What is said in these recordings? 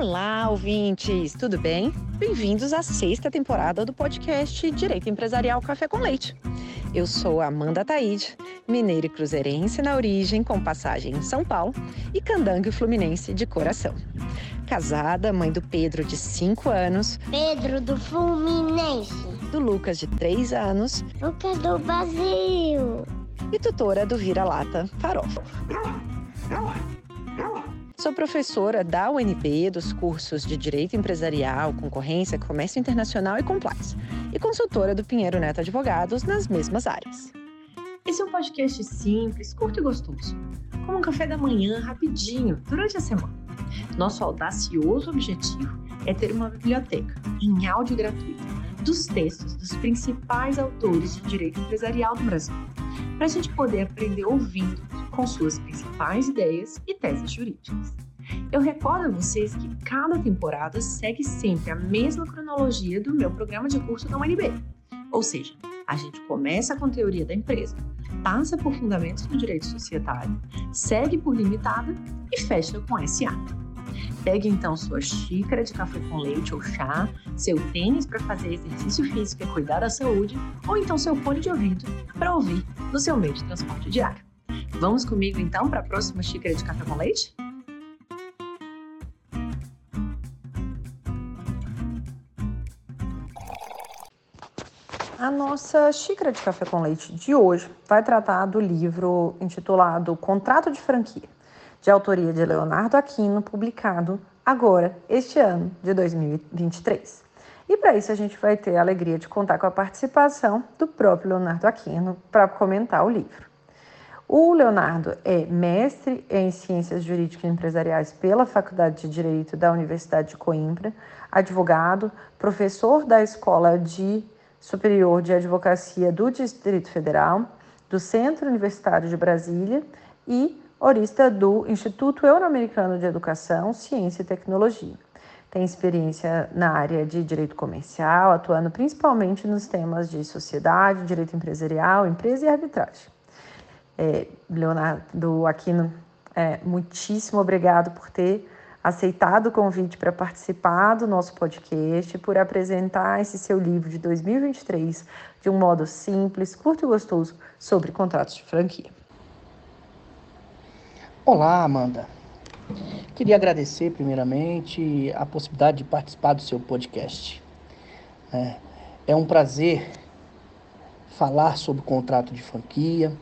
Olá, ouvintes, tudo bem? Bem-vindos à sexta temporada do podcast Direito Empresarial Café com Leite. Eu sou Amanda Taide, mineira e cruzeirense na origem, com passagem em São Paulo, e candangue fluminense de coração. Casada, mãe do Pedro, de 5 anos. Pedro do Fluminense. Do Lucas, de 3 anos. Lucas do Brasil. E tutora do Vira-Lata Farofa. Sou professora da UNB dos cursos de Direito Empresarial, Concorrência, Comércio Internacional e Compliance, e consultora do Pinheiro Neto Advogados nas mesmas áreas. Esse é um podcast simples, curto e gostoso, como um café da manhã rapidinho durante a semana. Nosso audacioso objetivo é ter uma biblioteca em áudio gratuito dos textos dos principais autores de direito empresarial do Brasil, para a gente poder aprender ouvindo com suas principais ideias e teses jurídicas. Eu recordo a vocês que cada temporada segue sempre a mesma cronologia do meu programa de curso da UNB. Ou seja, a gente começa com teoria da empresa, passa por fundamentos do direito societário, segue por limitada e fecha com SA. Pegue então sua xícara de café com leite ou chá, seu tênis para fazer exercício físico e cuidar da saúde, ou então seu fone de ouvido para ouvir no seu meio de transporte diário. Vamos comigo então para a próxima xícara de café com leite? A nossa xícara de café com leite de hoje vai tratar do livro intitulado Contrato de Franquia, de autoria de Leonardo Aquino, publicado agora, este ano de 2023. E para isso a gente vai ter a alegria de contar com a participação do próprio Leonardo Aquino para comentar o livro. O Leonardo é mestre em Ciências Jurídicas e Empresariais pela Faculdade de Direito da Universidade de Coimbra, advogado, professor da Escola de Superior de Advocacia do Distrito Federal, do Centro Universitário de Brasília e orista do Instituto Euro-Americano de Educação, Ciência e Tecnologia. Tem experiência na área de direito comercial, atuando principalmente nos temas de sociedade, direito empresarial, empresa e arbitragem é, Leonardo Aquino, é, muitíssimo obrigado por ter aceitado o convite para participar do nosso podcast, por apresentar esse seu livro de 2023 de um modo simples, curto e gostoso sobre contratos de franquia. Olá, Amanda. Queria agradecer, primeiramente, a possibilidade de participar do seu podcast. É, é um prazer falar sobre o contrato de franquia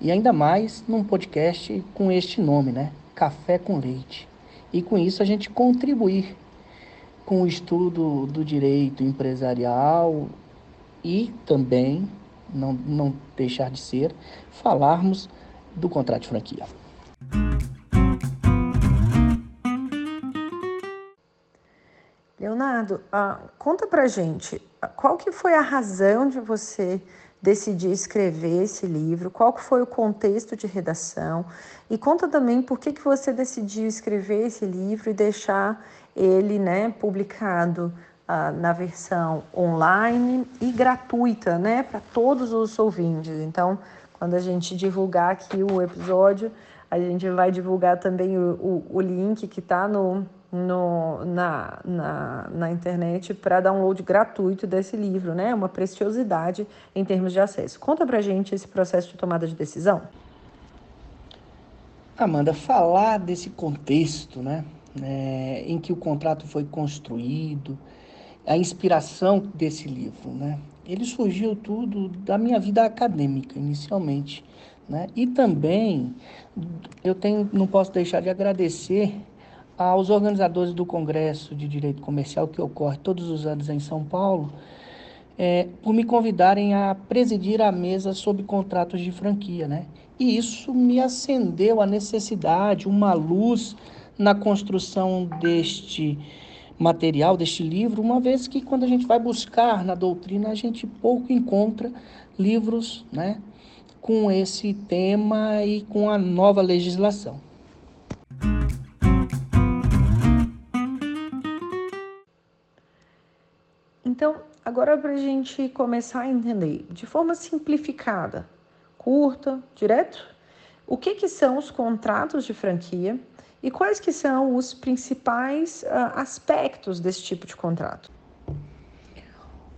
e ainda mais num podcast com este nome, né? Café com Leite. E com isso a gente contribuir com o estudo do direito empresarial e também, não, não deixar de ser, falarmos do contrato de franquia. Leonardo, ah, conta pra gente, qual que foi a razão de você decidir escrever esse livro, qual foi o contexto de redação e conta também por que, que você decidiu escrever esse livro e deixar ele né, publicado ah, na versão online e gratuita né, para todos os ouvintes. Então, quando a gente divulgar aqui o episódio, a gente vai divulgar também o, o, o link que está no, no, na, na, na internet para download gratuito desse livro, né? Uma preciosidade em termos de acesso. Conta pra gente esse processo de tomada de decisão. Amanda, falar desse contexto, né? É, em que o contrato foi construído, a inspiração desse livro, né? Ele surgiu tudo da minha vida acadêmica, inicialmente, né? E também eu tenho, não posso deixar de agradecer aos organizadores do Congresso de Direito Comercial, que ocorre todos os anos em São Paulo, é, por me convidarem a presidir a mesa sobre contratos de franquia. Né? E isso me acendeu a necessidade, uma luz na construção deste material, deste livro, uma vez que quando a gente vai buscar na doutrina, a gente pouco encontra livros né, com esse tema e com a nova legislação. Então, agora para a gente começar a entender de forma simplificada, curta, direto, O que, que são os contratos de franquia e quais que são os principais uh, aspectos desse tipo de contrato?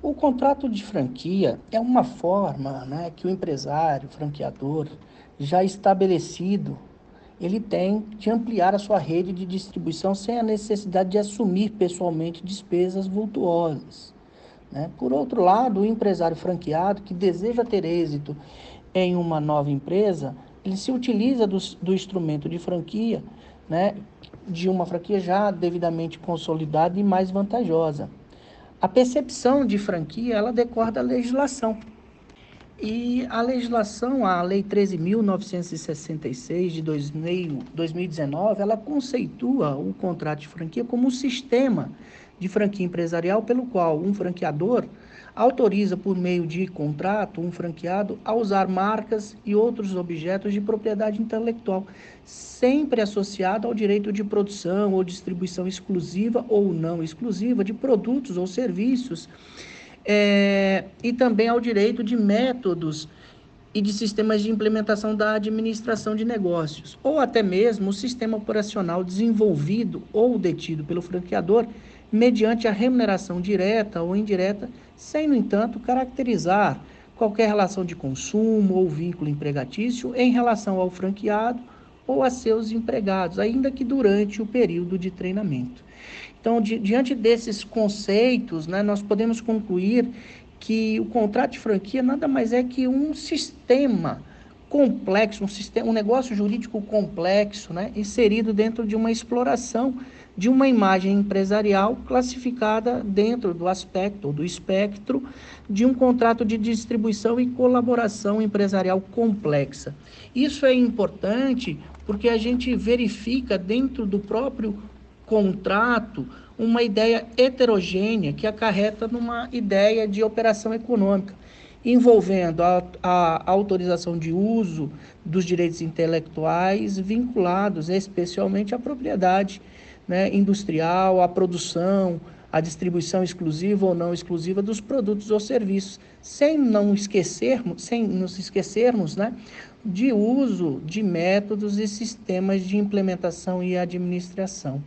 O contrato de franquia é uma forma né, que o empresário, franqueador, já estabelecido, ele tem de ampliar a sua rede de distribuição sem a necessidade de assumir pessoalmente despesas vultuosas. Né? Por outro lado, o empresário franqueado que deseja ter êxito em uma nova empresa, ele se utiliza do, do instrumento de franquia, né, de uma franquia já devidamente consolidada e mais vantajosa. A percepção de franquia, ela decorre da legislação. E a legislação, a Lei 13.966 de 2019, ela conceitua o contrato de franquia como um sistema de franquia empresarial pelo qual um franqueador autoriza, por meio de contrato, um franqueado a usar marcas e outros objetos de propriedade intelectual, sempre associado ao direito de produção ou distribuição exclusiva ou não exclusiva de produtos ou serviços, é, e também ao direito de métodos e de sistemas de implementação da administração de negócios, ou até mesmo o sistema operacional desenvolvido ou detido pelo franqueador mediante a remuneração direta ou indireta, sem, no entanto, caracterizar qualquer relação de consumo ou vínculo empregatício em relação ao franqueado ou a seus empregados, ainda que durante o período de treinamento. Então, di diante desses conceitos, né, nós podemos concluir que o contrato de franquia nada mais é que um sistema complexo, um, sistema, um negócio jurídico complexo, né, inserido dentro de uma exploração de uma imagem empresarial classificada dentro do aspecto ou do espectro de um contrato de distribuição e colaboração empresarial complexa. Isso é importante porque a gente verifica dentro do próprio contrato uma ideia heterogênea que acarreta numa ideia de operação econômica, envolvendo a, a, autorização de uso dos direitos intelectuais vinculados especialmente à propriedade né, industrial, à produção, à distribuição exclusiva ou não exclusiva dos produtos ou serviços, sem não esquecermos, sem nos esquecermos, né, de uso de métodos e sistemas de implementação e administração.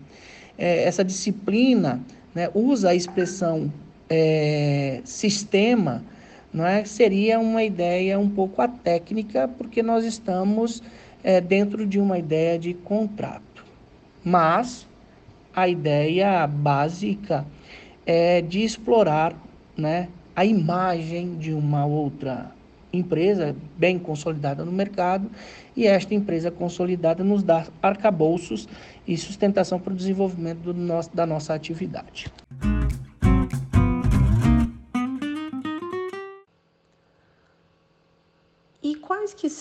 É, essa disciplina né, usa a expressão é, sistema, não é? seria uma ideia um pouco atécnica, porque nós estamos é, dentro de uma ideia de contrato. Mas a ideia básica é de explorar né, a imagem de uma outra empresa bem consolidada no mercado e esta empresa consolidada nos dá arcabouços e sustentação para o desenvolvimento do nosso, da nossa atividade.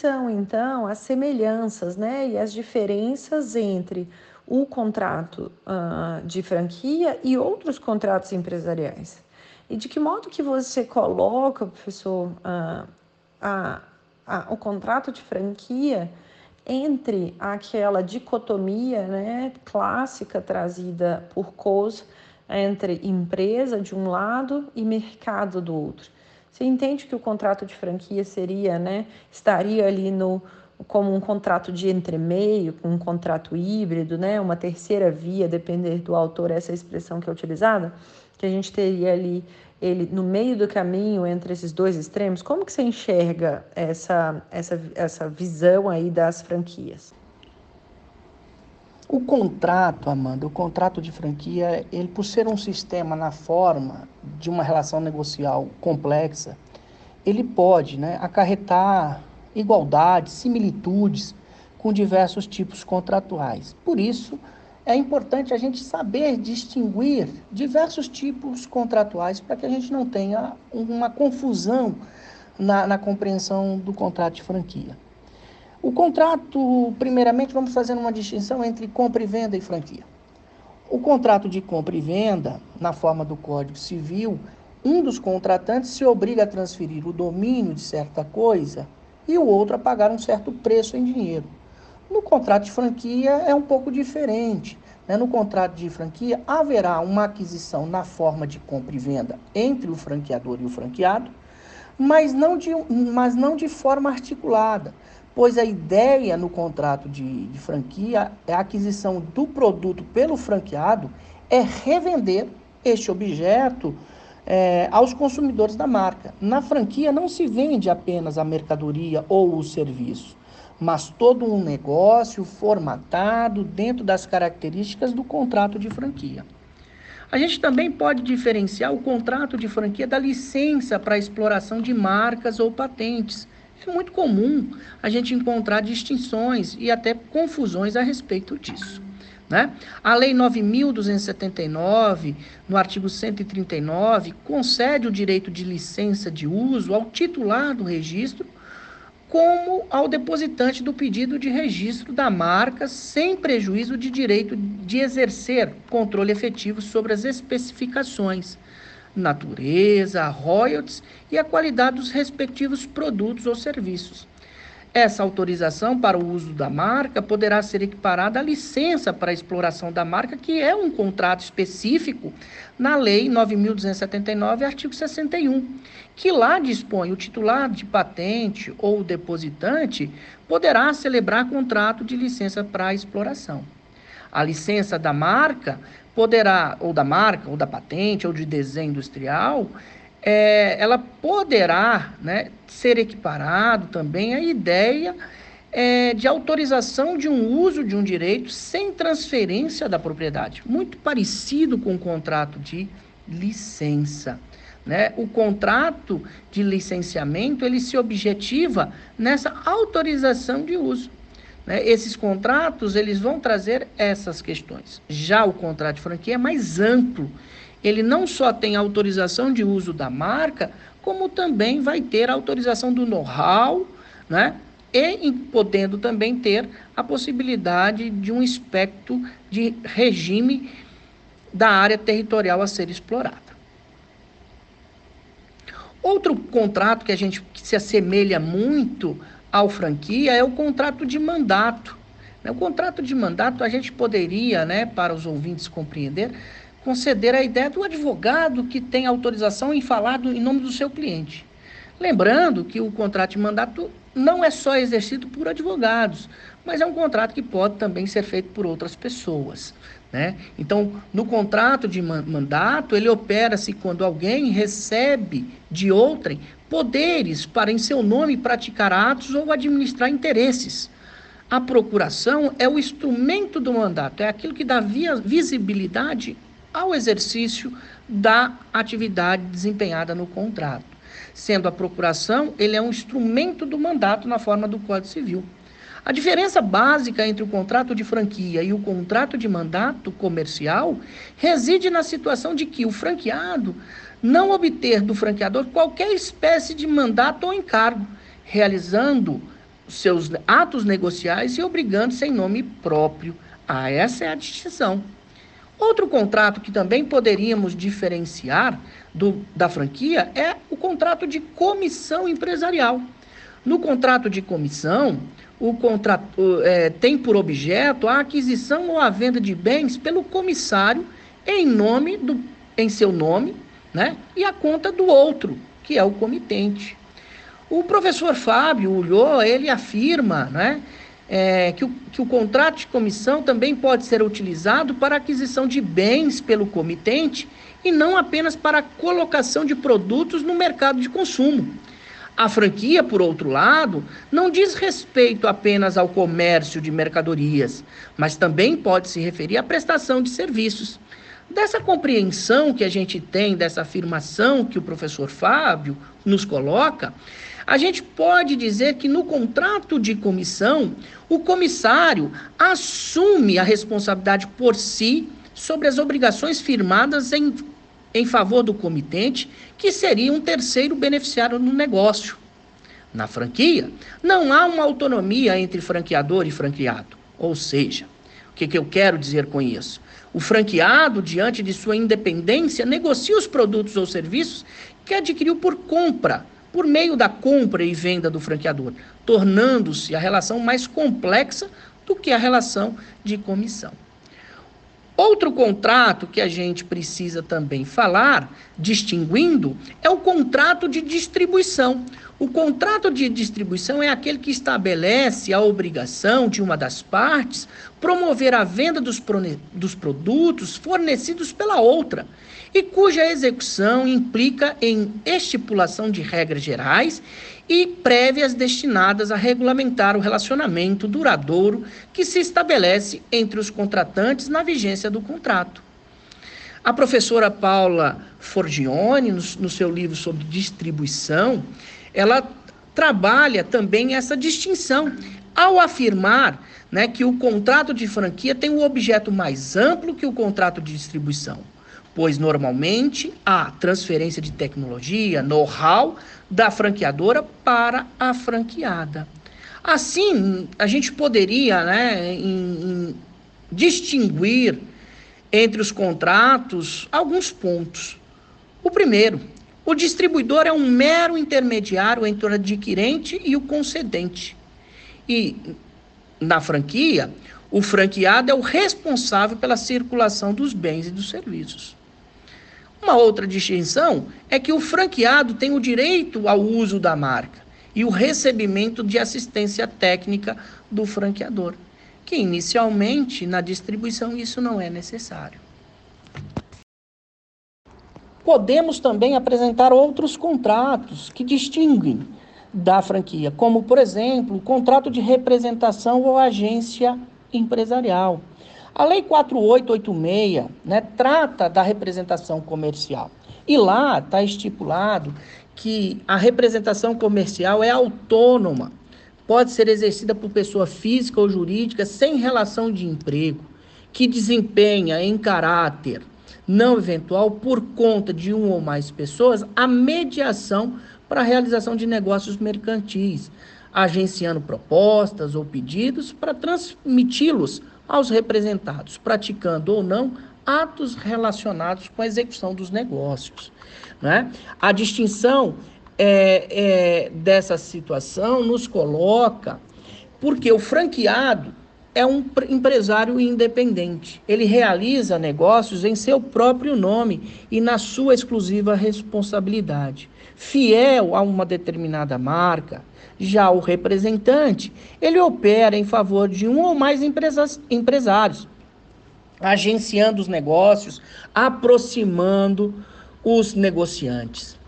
São então as semelhanças né, e as diferenças entre o contrato uh, de franquia e outros contratos empresariais? E de que modo que você coloca, professor, uh, a, a, o contrato de franquia entre aquela dicotomia né, clássica trazida por Coase entre empresa de um lado e mercado do outro. Você entende que o contrato de franquia seria, né, estaria ali no como um contrato de entremeio, um contrato híbrido, né, uma terceira via, depender do autor essa expressão que é utilizada, que a gente teria ali ele no meio do caminho entre esses dois extremos? Como que você enxerga essa, essa, essa visão aí das franquias? O contrato, Amanda, o contrato de franquia, ele por ser um sistema na forma de uma relação negocial complexa, ele pode né, acarretar igualdades, similitudes com diversos tipos contratuais. Por isso, é importante a gente saber distinguir diversos tipos contratuais para que a gente não tenha uma confusão na, na, compreensão do contrato de franquia. O contrato, primeiramente, vamos fazer uma distinção entre compra e venda e franquia. O contrato de compra e venda, na forma do Código Civil, um dos contratantes se obriga a transferir o domínio de certa coisa e o outro a pagar um certo preço em dinheiro. No contrato de franquia é um pouco diferente. Né? No contrato de franquia haverá uma aquisição na forma de compra e venda entre o franqueador e o franqueado, mas não de, mas não de forma articulada. Pois a ideia no contrato de, de franquia é a aquisição do produto pelo franqueado é revender este objeto é, aos consumidores da marca. Na franquia não se vende apenas a mercadoria ou o serviço, mas todo um negócio formatado dentro das características do contrato de franquia. A gente também pode diferenciar o contrato de franquia da licença para exploração de marcas ou patentes. É muito comum a gente encontrar distinções e até confusões a respeito disso. Né? A Lei 9.279, no artigo 139, concede o direito de licença de uso ao titular do registro, como ao depositante do pedido de registro da marca, sem prejuízo de direito de exercer controle efetivo sobre as especificações, natureza, royalties e a qualidade dos respectivos produtos ou serviços. Essa autorização para o uso da marca poderá ser equiparada à licença para a exploração da marca, que é um contrato específico na Lei 9.279, artigo 61, que lá dispõe o titular de patente ou depositante poderá celebrar contrato de licença para a exploração. A licença da marca poderá, ou da marca, ou da patente, ou de desenho industrial, é, ela poderá né, ser equiparado também à ideia é, de autorização de um uso de um direito sem transferência da propriedade, muito parecido com o contrato de licença. Né? O contrato de licenciamento ele se objetiva nessa autorização de uso. Né? Esses contratos eles vão trazer essas questões. Já o contrato de franquia é mais amplo ele não só tem autorização de uso da marca, como também vai ter autorização do know-how, né? E podendo também ter a possibilidade de um espectro de regime da área territorial a ser explorada. Outro contrato que a gente se assemelha muito ao franquia é o contrato de mandato. O contrato de mandato a gente poderia, né, para os ouvintes compreender, conceder a ideia do advogado que tem autorização em falar do, em nome do seu cliente. Lembrando que o contrato de mandato não é só exercido por advogados, mas é um contrato que pode também ser feito por outras pessoas. Né? Então, no contrato de mandato, ele opera-se quando alguém recebe de outrem poderes para, em seu nome, praticar atos ou administrar interesses. A procuração é o instrumento do mandato, é aquilo que dá visibilidade ao exercício da atividade desempenhada no contrato. Sendo a procuração, ele é um instrumento do mandato na forma do Código Civil. A diferença básica entre o contrato de franquia e o contrato de mandato comercial reside na situação de que o franqueado não obter do franqueador qualquer espécie de mandato ou encargo, realizando seus atos negociais e obrigando-se em nome próprio. Ah, essa é a distinção. Outro contrato que também poderíamos diferenciar do, da franquia é o contrato de comissão empresarial. No contrato de comissão, o contrato é, tem por objeto a aquisição ou a venda de bens pelo comissário em nome do, em seu nome, né, e a conta do outro, que é o comitente. O professor Fábio Ulloa, ele afirma, né, é, que, o, que o contrato de comissão também pode ser utilizado para aquisição de bens pelo comitente e não apenas para colocação de produtos no mercado de consumo. A franquia, por outro lado, não diz respeito apenas ao comércio de mercadorias, mas também pode se referir à prestação de serviços. Dessa compreensão que a gente tem, dessa afirmação que o professor Fábio nos coloca, a gente pode dizer que no contrato de comissão, o comissário assume a responsabilidade por si sobre as obrigações firmadas em, em favor do comitente, que seria um terceiro beneficiário no negócio. Na franquia, não há uma autonomia entre franqueador e franqueado. Ou seja, o que, que eu quero dizer com isso? O franqueado, diante de sua independência, negocia os produtos ou serviços que adquiriu por compra por meio da compra e venda do franqueador, tornando-se a relação mais complexa do que a relação de comissão. Outro contrato que a gente precisa também falar, distinguindo, é o contrato de distribuição. O contrato de distribuição é aquele que estabelece a obrigação de uma das partes promover a venda dos, dos produtos fornecidos pela outra e cuja execução implica em estipulação de regras gerais e prévias destinadas a regulamentar o relacionamento duradouro que se estabelece entre os contratantes na vigência do contrato. A professora Paula Forgione, no, seu livro sobre distribuição, ela trabalha também essa distinção ao afirmar né, que o contrato de franquia tem um objeto mais amplo que o contrato de distribuição pois normalmente há transferência de tecnologia, know-how da franqueadora para a franqueada. Assim, a gente poderia né, em, em distinguir entre os contratos alguns pontos. O primeiro, o distribuidor é um mero intermediário entre o adquirente e o concedente. E na franquia, o franqueado é o responsável pela circulação dos bens e dos serviços. Uma outra distinção é que o franqueado tem o direito ao uso da marca e o recebimento de assistência técnica do franqueador, que inicialmente na distribuição isso não é necessário. Podemos também apresentar outros contratos que distinguem da franquia, como, por exemplo, o contrato de representação ou agência empresarial a Lei 4886 né, trata da representação comercial. E lá está estipulado que a representação comercial é autônoma, pode ser exercida por pessoa física ou jurídica sem relação de emprego, que desempenha em caráter não eventual por conta de uma ou mais pessoas a mediação para a realização de negócios mercantis, agenciando propostas ou pedidos para transmiti-los aos representados, praticando ou não atos relacionados com a execução dos negócios. Né? A distinção é, é, dessa situação nos coloca porque o franqueado é um empresário independente. Ele realiza negócios em seu próprio nome e na sua exclusiva responsabilidade. Fiel a uma determinada marca, já o representante, ele opera em favor de um ou mais empresas, empresários, agenciando os negócios, aproximando os negociantes.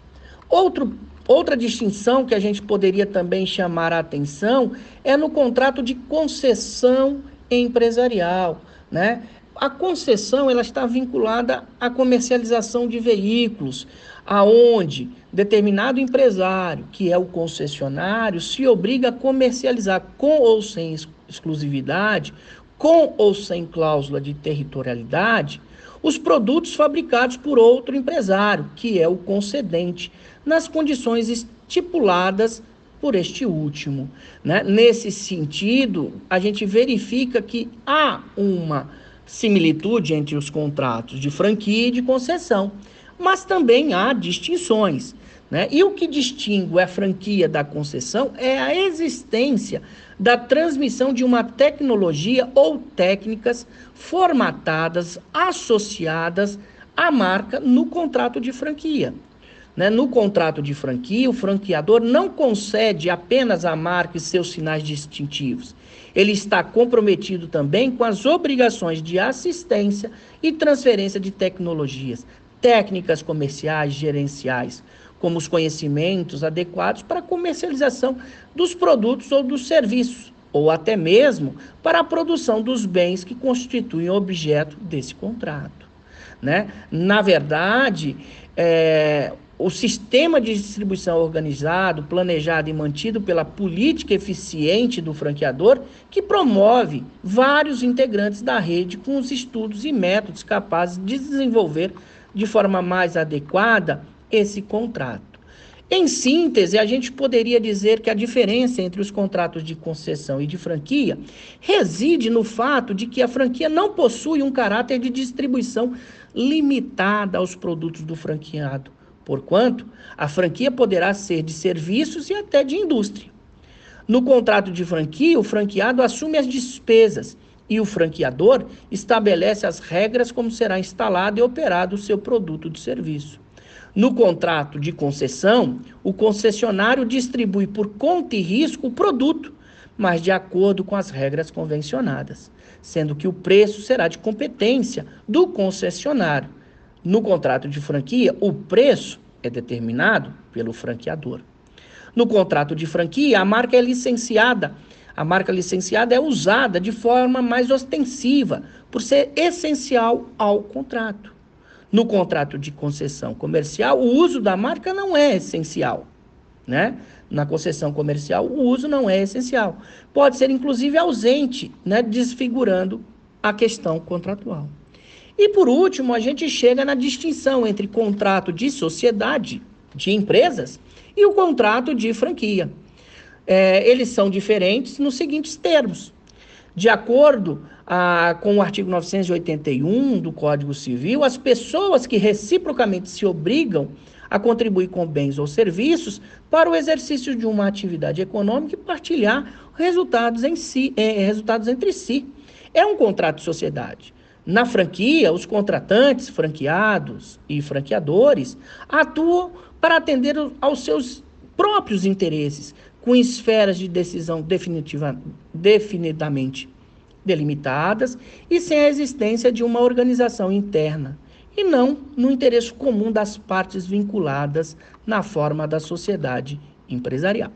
Outro, outra distinção que a gente poderia também chamar a atenção é no contrato de concessão empresarial, né? A concessão ela está vinculada à comercialização de veículos, aonde determinado empresário, que é o concessionário, se obriga a comercializar com ou sem exclusividade, com ou sem cláusula de territorialidade, os produtos fabricados por outro empresário, que é o concedente, nas condições estipuladas por este último. Né? Nesse sentido, a gente verifica que há uma similitude entre os contratos de franquia e de concessão mas também há distinções. Né? E o que distingue a franquia da concessão é a existência da transmissão de uma tecnologia ou técnicas formatadas, associadas à marca no contrato de franquia. Né? No contrato de franquia, o franqueador não concede apenas a marca e seus sinais distintivos. Ele está comprometido também com as obrigações de assistência e transferência de tecnologias, técnicas comerciais, gerenciais, como os conhecimentos adequados para a comercialização dos produtos ou dos serviços, ou até mesmo para a produção dos bens que constituem objeto desse contrato. Né? Na verdade, é, o sistema de distribuição organizado, planejado e mantido pela política eficiente do franqueador, que promove vários integrantes da rede com os estudos e métodos capazes de desenvolver de forma mais adequada esse contrato. Em síntese, a gente poderia dizer que a diferença entre os contratos de concessão e de franquia reside no fato de que a franquia não possui um caráter de distribuição limitada aos produtos do franqueado, porquanto a franquia poderá ser de serviços e até de indústria. No contrato de franquia, o franqueado assume as despesas e o franqueador estabelece as regras como será instalado e operado o seu produto de serviço. No contrato de concessão, o concessionário distribui por conta e risco o produto, mas de acordo com as regras convencionadas, sendo que o preço será de competência do concessionário. No contrato de franquia, o preço é determinado pelo franqueador. No contrato de franquia, a marca é licenciada. A marca licenciada é usada de forma mais ostensiva, por ser essencial ao contrato. No contrato de concessão comercial, o uso da marca não é essencial, né? Na concessão comercial, o uso não é essencial. Pode ser inclusive ausente, né, desfigurando a questão contratual. E por último, a gente chega na distinção entre contrato de sociedade, de empresas, e o contrato de franquia. É, eles são diferentes nos seguintes termos. De acordo ah, com o artigo 981 do Código Civil, as pessoas que reciprocamente se obrigam a contribuir com bens ou serviços para o exercício de uma atividade econômica e partilhar resultados, em si, eh, resultados entre si. É um contrato de sociedade. Na franquia, os contratantes, franqueados e franqueadores atuam para atender aos seus próprios interesses, com esferas de decisão definitiva, definidamente delimitadas e sem a existência de uma organização interna, e não no interesse comum das partes vinculadas na forma da sociedade empresarial.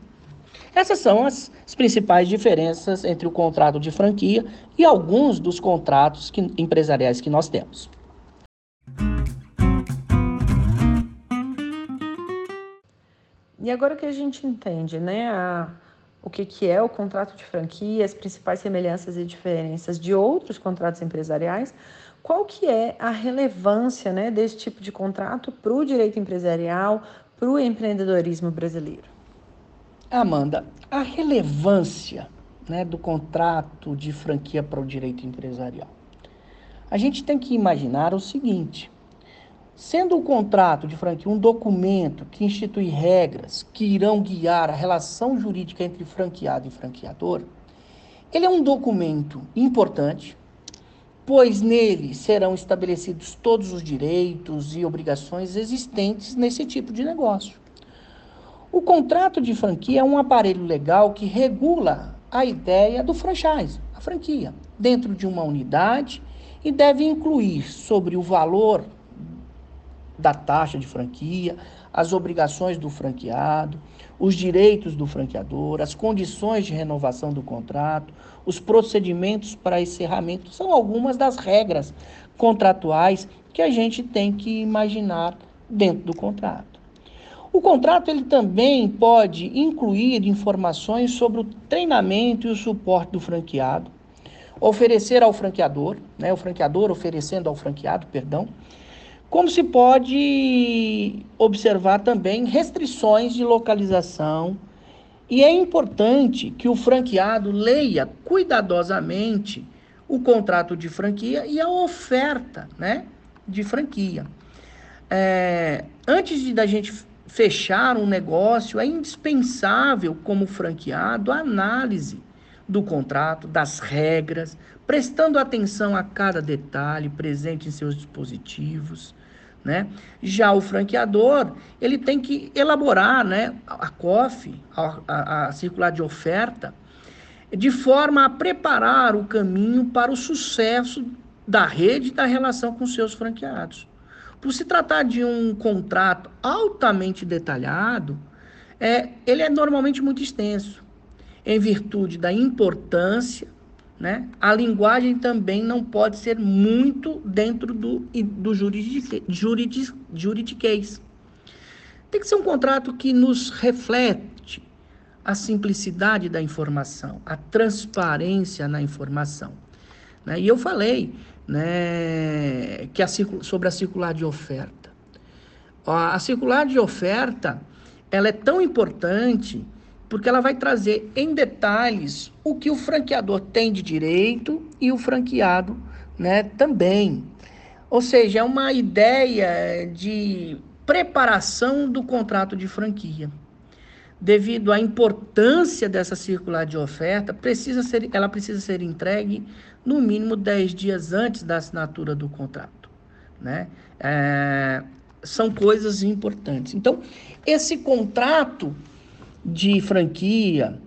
Essas são as, as principais diferenças entre o contrato de franquia e alguns dos contratos que, empresariais que nós temos. E agora que a gente entende, né, a, o que, que é o contrato de franquia, as principais semelhanças e diferenças de outros contratos empresariais, qual que é a relevância né, desse tipo de contrato para o direito empresarial, para o empreendedorismo brasileiro? Amanda, a relevância né, do contrato de franquia para o direito empresarial. A gente tem que imaginar o seguinte: Sendo o contrato de franquia um documento que institui regras que irão guiar a relação jurídica entre franqueado e franqueador, ele é um documento importante, pois nele serão estabelecidos todos os direitos e obrigações existentes nesse tipo de negócio. O contrato de franquia é um aparelho legal que regula a ideia do franchise, a franquia, dentro de uma unidade e deve incluir sobre o valor da taxa de franquia, as obrigações do franqueado, os direitos do franqueador, as condições de renovação do contrato, os procedimentos para encerramento, são algumas das regras contratuais que a gente tem que imaginar dentro do contrato. O contrato ele também pode incluir informações sobre o treinamento e o suporte do franqueado, oferecer ao franqueador, né, o franqueador oferecendo ao franqueado, perdão, como se pode observar também restrições de localização, e é importante que o franqueado leia cuidadosamente o contrato de franquia e a oferta né, de franquia. É, antes de da gente fechar um negócio, é indispensável, como franqueado, a análise do contrato, das regras, prestando atenção a cada detalhe presente em seus dispositivos, né? Já o franqueador, ele tem que elaborar né, a COF, a, a, a circular de oferta, de forma a preparar o caminho para o sucesso da rede e da relação com seus franqueados. Por se tratar de um contrato altamente detalhado, é, ele é normalmente muito extenso, em virtude da importância né? A linguagem também não pode ser muito dentro do, do juridique, juridique, juridiquês. Tem que ser um contrato que nos reflete a simplicidade da informação, a transparência na informação. Né? E eu falei né, que a, sobre a circular de oferta. A circular de oferta ela é tão importante porque ela vai trazer em detalhes o que o franqueador tem de direito e o franqueado né, também. Ou seja, é uma ideia de preparação do contrato de franquia. devido à importância dessa circular de oferta, precisa ser, ela precisa ser entregue no mínimo 10 dias antes da assinatura do contrato. Né? É, são coisas importantes. Então, esse contrato de franquia,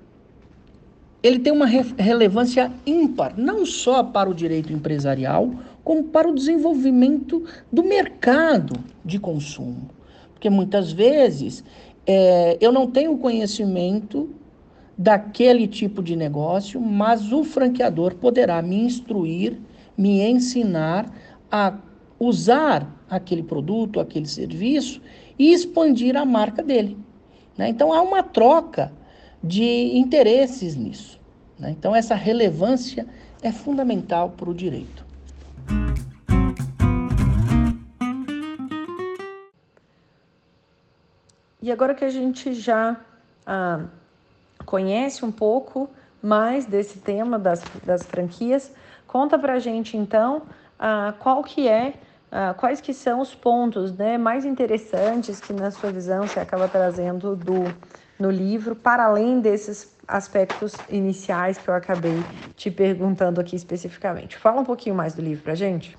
ele tem uma re relevância ímpar, não só para o direito empresarial, como para o desenvolvimento do mercado de consumo. Porque muitas vezes é, eu não tenho conhecimento daquele tipo de negócio, mas o franqueador poderá me instruir, me ensinar a usar aquele produto, aquele serviço e expandir a marca dele. Né? Então há uma troca de interesses nisso. Né? Então essa relevância é fundamental para o direito. E agora que a gente já ah, conhece um pouco mais desse tema das, das franquias, conta para a gente então ah, qual que é, ah, quais que são os pontos né, mais interessantes que na sua visão você acaba trazendo do, no livro, para além desses aspectos iniciais que eu acabei te perguntando aqui especificamente. Fala um pouquinho mais do livro para gente.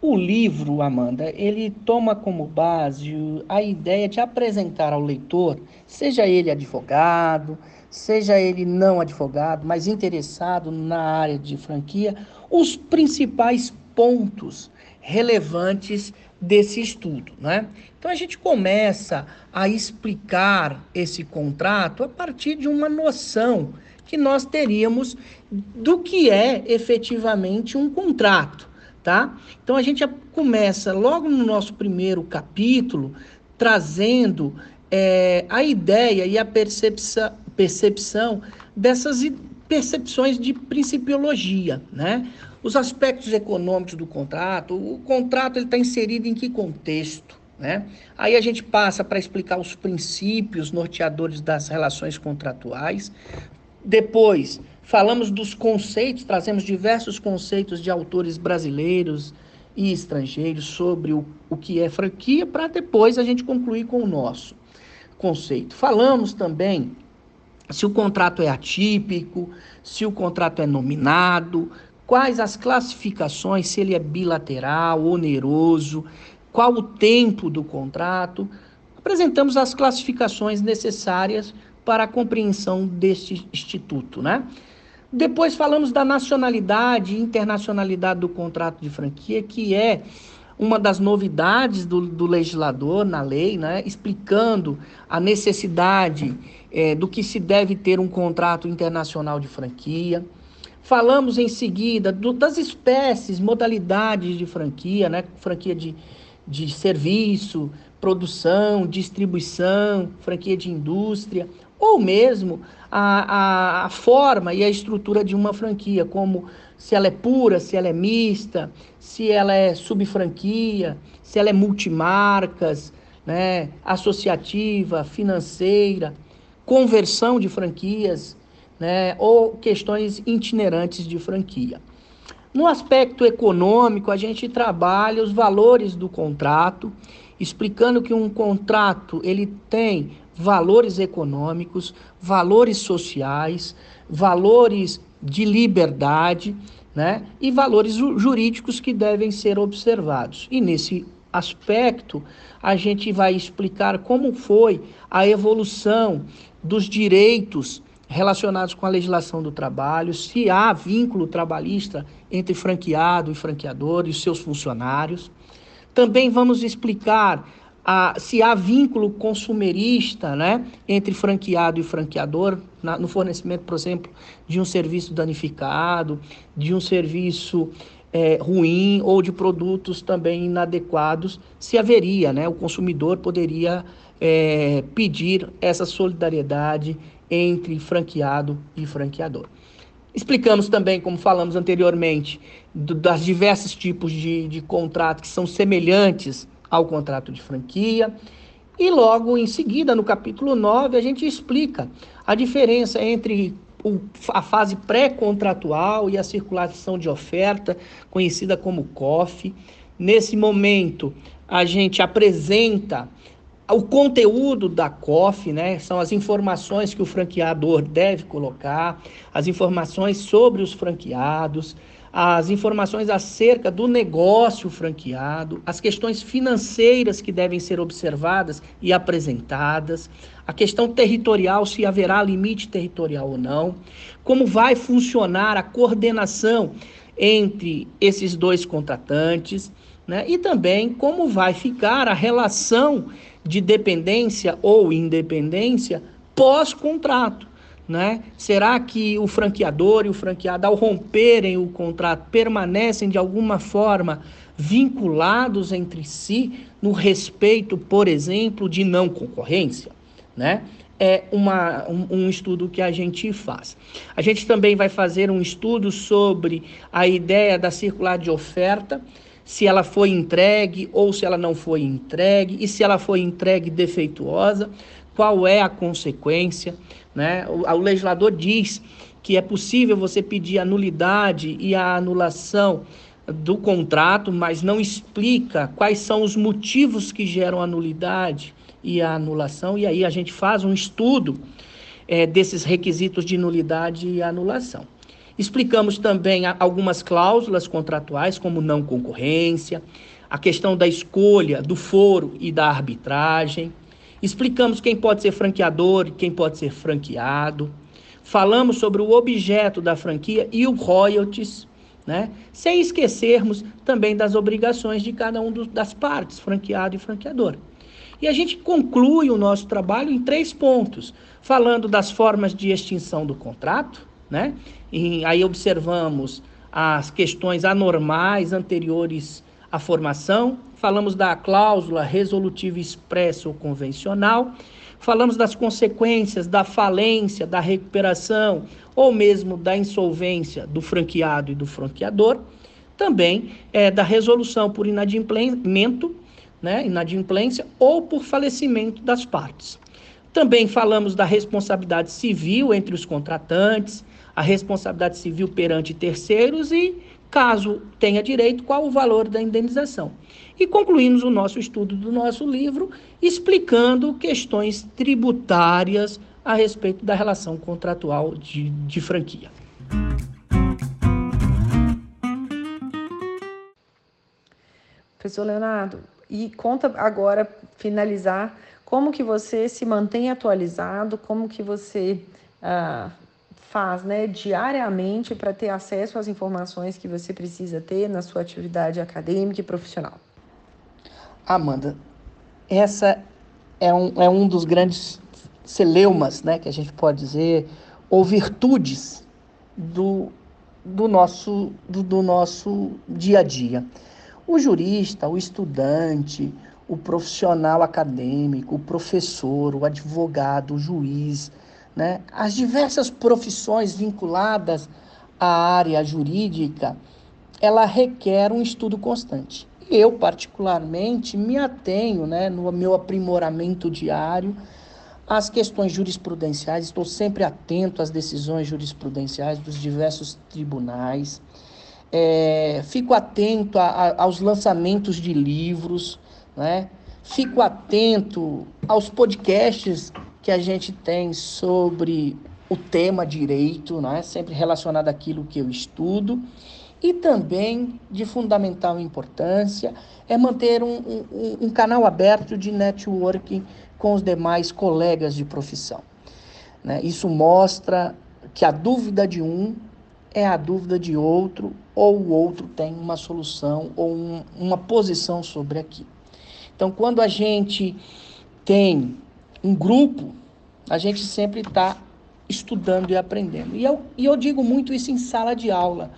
O livro, Amanda, ele toma como base a ideia de apresentar ao leitor, seja ele advogado, seja ele não advogado, mas interessado na área de franquia, os principais pontos relevantes desse estudo, né? Então a gente começa a explicar esse contrato a partir de uma noção que nós teríamos do que é efetivamente um contrato tá? Então a gente começa logo no nosso primeiro capítulo trazendo é, a ideia e a percepção, percepção dessas percepções de principiologia, né? Os aspectos econômicos do contrato, o contrato está inserido em que contexto, né? Aí a gente passa para explicar os princípios norteadores das relações contratuais. Depois, Falamos dos conceitos, trazemos diversos conceitos de autores brasileiros e estrangeiros sobre o, o que é franquia, para depois a gente concluir com o nosso conceito. Falamos também se o contrato é atípico, se o contrato é nominado, quais as classificações, se ele é bilateral, oneroso, qual o tempo do contrato. Apresentamos as classificações necessárias para a compreensão deste instituto, né? Depois falamos da nacionalidade e internacionalidade do contrato de franquia, que é uma das novidades do, do legislador na lei, né, explicando a necessidade é, do que se deve ter um contrato internacional de franquia. Falamos em seguida do, das espécies, modalidades de franquia, né, franquia de, de serviço, produção, distribuição, franquia de indústria, ou mesmo a, a, a, forma e a estrutura de uma franquia, como se ela é pura, se ela é mista, se ela é subfranquia, se ela é multimarcas, né, associativa, financeira, conversão de franquias, né, ou questões itinerantes de franquia. No aspecto econômico, a gente trabalha os valores do contrato, explicando que um contrato ele tem valores econômicos, valores sociais, valores de liberdade, né? E valores jurídicos que devem ser observados. E nesse aspecto, a gente vai explicar como foi a evolução dos direitos relacionados com a legislação do trabalho, se há vínculo trabalhista entre franqueado e franqueador e seus funcionários. Também vamos explicar a, se há vínculo consumerista né, entre franqueado e franqueador, na, no fornecimento, por exemplo, de um serviço danificado, de um serviço é, ruim ou de produtos também inadequados, se haveria, né, o consumidor poderia é, pedir essa solidariedade entre franqueado e franqueador. Explicamos também, como falamos anteriormente, do, das diversos tipos de, de contratos que são semelhantes ao contrato de franquia. E logo em seguida, no capítulo 9, a gente explica a diferença entre a fase pré-contratual e a circulação de oferta, conhecida como COF. Nesse momento, a gente apresenta o conteúdo da COF, né, são as informações que o franqueador deve colocar, as informações sobre os franqueados, as informações acerca do negócio franqueado, as questões financeiras que devem ser observadas e apresentadas, a questão territorial, se haverá limite territorial ou não, como vai funcionar a coordenação entre esses dois contratantes, né? e também como vai ficar a relação de dependência ou independência pós-contrato. Né? Será que o franqueador e o franqueado, ao romperem o contrato, permanecem de alguma forma vinculados entre si no respeito, por exemplo, de não concorrência? Né? É uma, um, um estudo que a gente faz. A gente também vai fazer um estudo sobre a ideia da circular de oferta, se ela foi entregue ou se ela não foi entregue, e se ela foi entregue defeituosa, qual é a consequência. Né? O, o legislador diz que é possível você pedir a nulidade e a anulação do contrato, mas não explica quais são os motivos que geram a nulidade e a anulação, e aí a gente faz um estudo é, desses requisitos de nulidade e anulação. Explicamos também algumas cláusulas contratuais, como não concorrência, a questão da escolha do foro e da arbitragem. Explicamos quem pode ser franqueador e quem pode ser franqueado. Falamos sobre o objeto da franquia e o royalties, né? sem esquecermos também das obrigações de cada um das partes, franqueado e franqueador. E a gente conclui o nosso trabalho em três pontos, falando das formas de extinção do contrato, né? E aí observamos as questões anormais anteriores à formação, falamos da cláusula resolutiva expressa ou convencional, falamos das consequências da falência, da recuperação ou mesmo da insolvência do franqueado e do franqueador, também é, da resolução por inadimplemento, né, inadimplência ou por falecimento das partes. Também falamos da responsabilidade civil entre os contratantes, a responsabilidade civil perante terceiros e, caso tenha direito, qual o valor da indenização. E concluímos o nosso estudo do nosso livro explicando questões tributárias a respeito da relação contratual de, de franquia. Professor Leonardo, e conta agora, finalizar, como que você se mantém atualizado, como que você ah, faz né, diariamente para ter acesso às informações que você precisa ter na sua atividade acadêmica e profissional? Amanda, essa é um, é um dos grandes celeumas, né, que a gente pode dizer, ou virtudes do, do, nosso, do, do nosso dia a dia. O jurista, o estudante, o profissional acadêmico, o professor, o advogado, o juiz, né? As diversas profissões vinculadas à área jurídica, ela requer um estudo constante. Eu, particularmente, me atenho né, no meu aprimoramento diário às questões jurisprudenciais, estou sempre atento às decisões jurisprudenciais dos diversos tribunais, é, fico atento a, a, aos lançamentos de livros, né? fico atento aos podcasts que a gente tem sobre o tema direito, né? sempre relacionado àquilo que eu estudo, e também de fundamental importância é manter um, um, um canal aberto de networking com os demais colegas de profissão. Né? Isso mostra que a dúvida de um é a dúvida de outro, ou o outro tem uma solução ou um, uma posição sobre aquilo. Então, quando a gente tem um grupo, a gente sempre está estudando e aprendendo. E eu, e eu digo muito isso em sala de aula.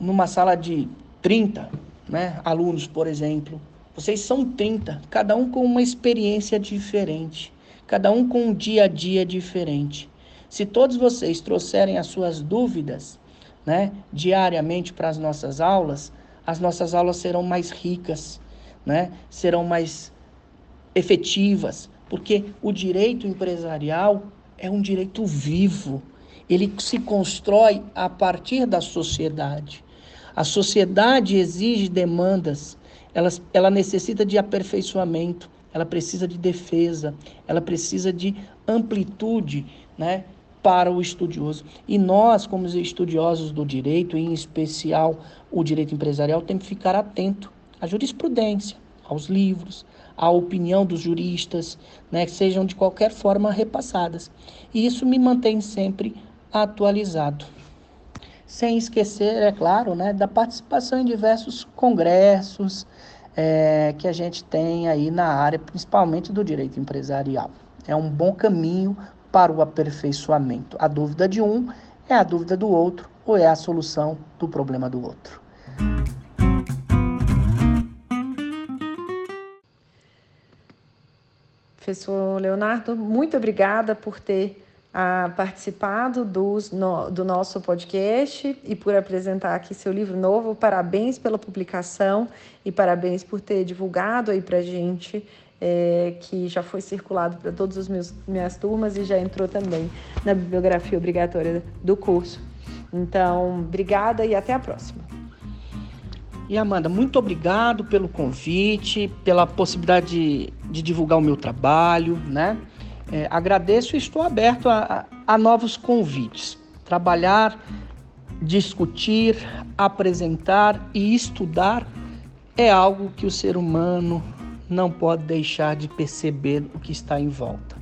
Numa sala de 30 né, alunos, por exemplo. Vocês são 30, cada um com uma experiência diferente, cada um com um dia a dia diferente. Se todos vocês trouxerem as suas dúvidas né, diariamente para as nossas aulas, as nossas aulas serão mais ricas, né, serão mais efetivas, porque o direito empresarial é um direito vivo. Ele se constrói a partir da sociedade. A sociedade exige demandas, ela, ela necessita de aperfeiçoamento, ela precisa de defesa, ela precisa de amplitude, né? Para o estudioso. E nós, como estudiosos do direito, em especial o direito empresarial, temos que ficar atento à jurisprudência, aos livros, à opinião dos juristas, né, que sejam de qualquer forma repassadas. E isso me mantém sempre atualizado. Sem esquecer, é claro, né, da participação em diversos congressos é, que a gente tem aí na área, principalmente do direito empresarial. É um bom caminho para o aperfeiçoamento. A dúvida de um é a dúvida do outro ou é a solução do problema do outro. Professor Leonardo, muito obrigada por ter ah, participado dos, no, do nosso podcast e por apresentar aqui seu livro novo. Parabéns pela publicação e parabéns por ter divulgado aí para gente, é, que já foi circulado para todas as meus, minhas turmas e já entrou também na bibliografia obrigatória do curso. Então, obrigada e até a próxima. E Amanda, muito obrigado pelo convite, pela possibilidade de, de divulgar o meu trabalho, né? É, agradeço e estou aberto a, a, a novos convites. Trabalhar, discutir, apresentar e estudar é algo que o ser humano não pode deixar de perceber o que está em volta.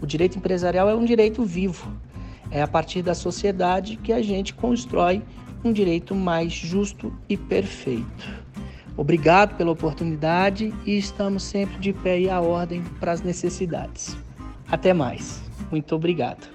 O direito empresarial é um direito vivo. É a partir da sociedade que a gente constrói um direito mais justo e perfeito. Obrigado pela oportunidade e estamos sempre de pé e à ordem para as necessidades. Até mais. Muito obrigado.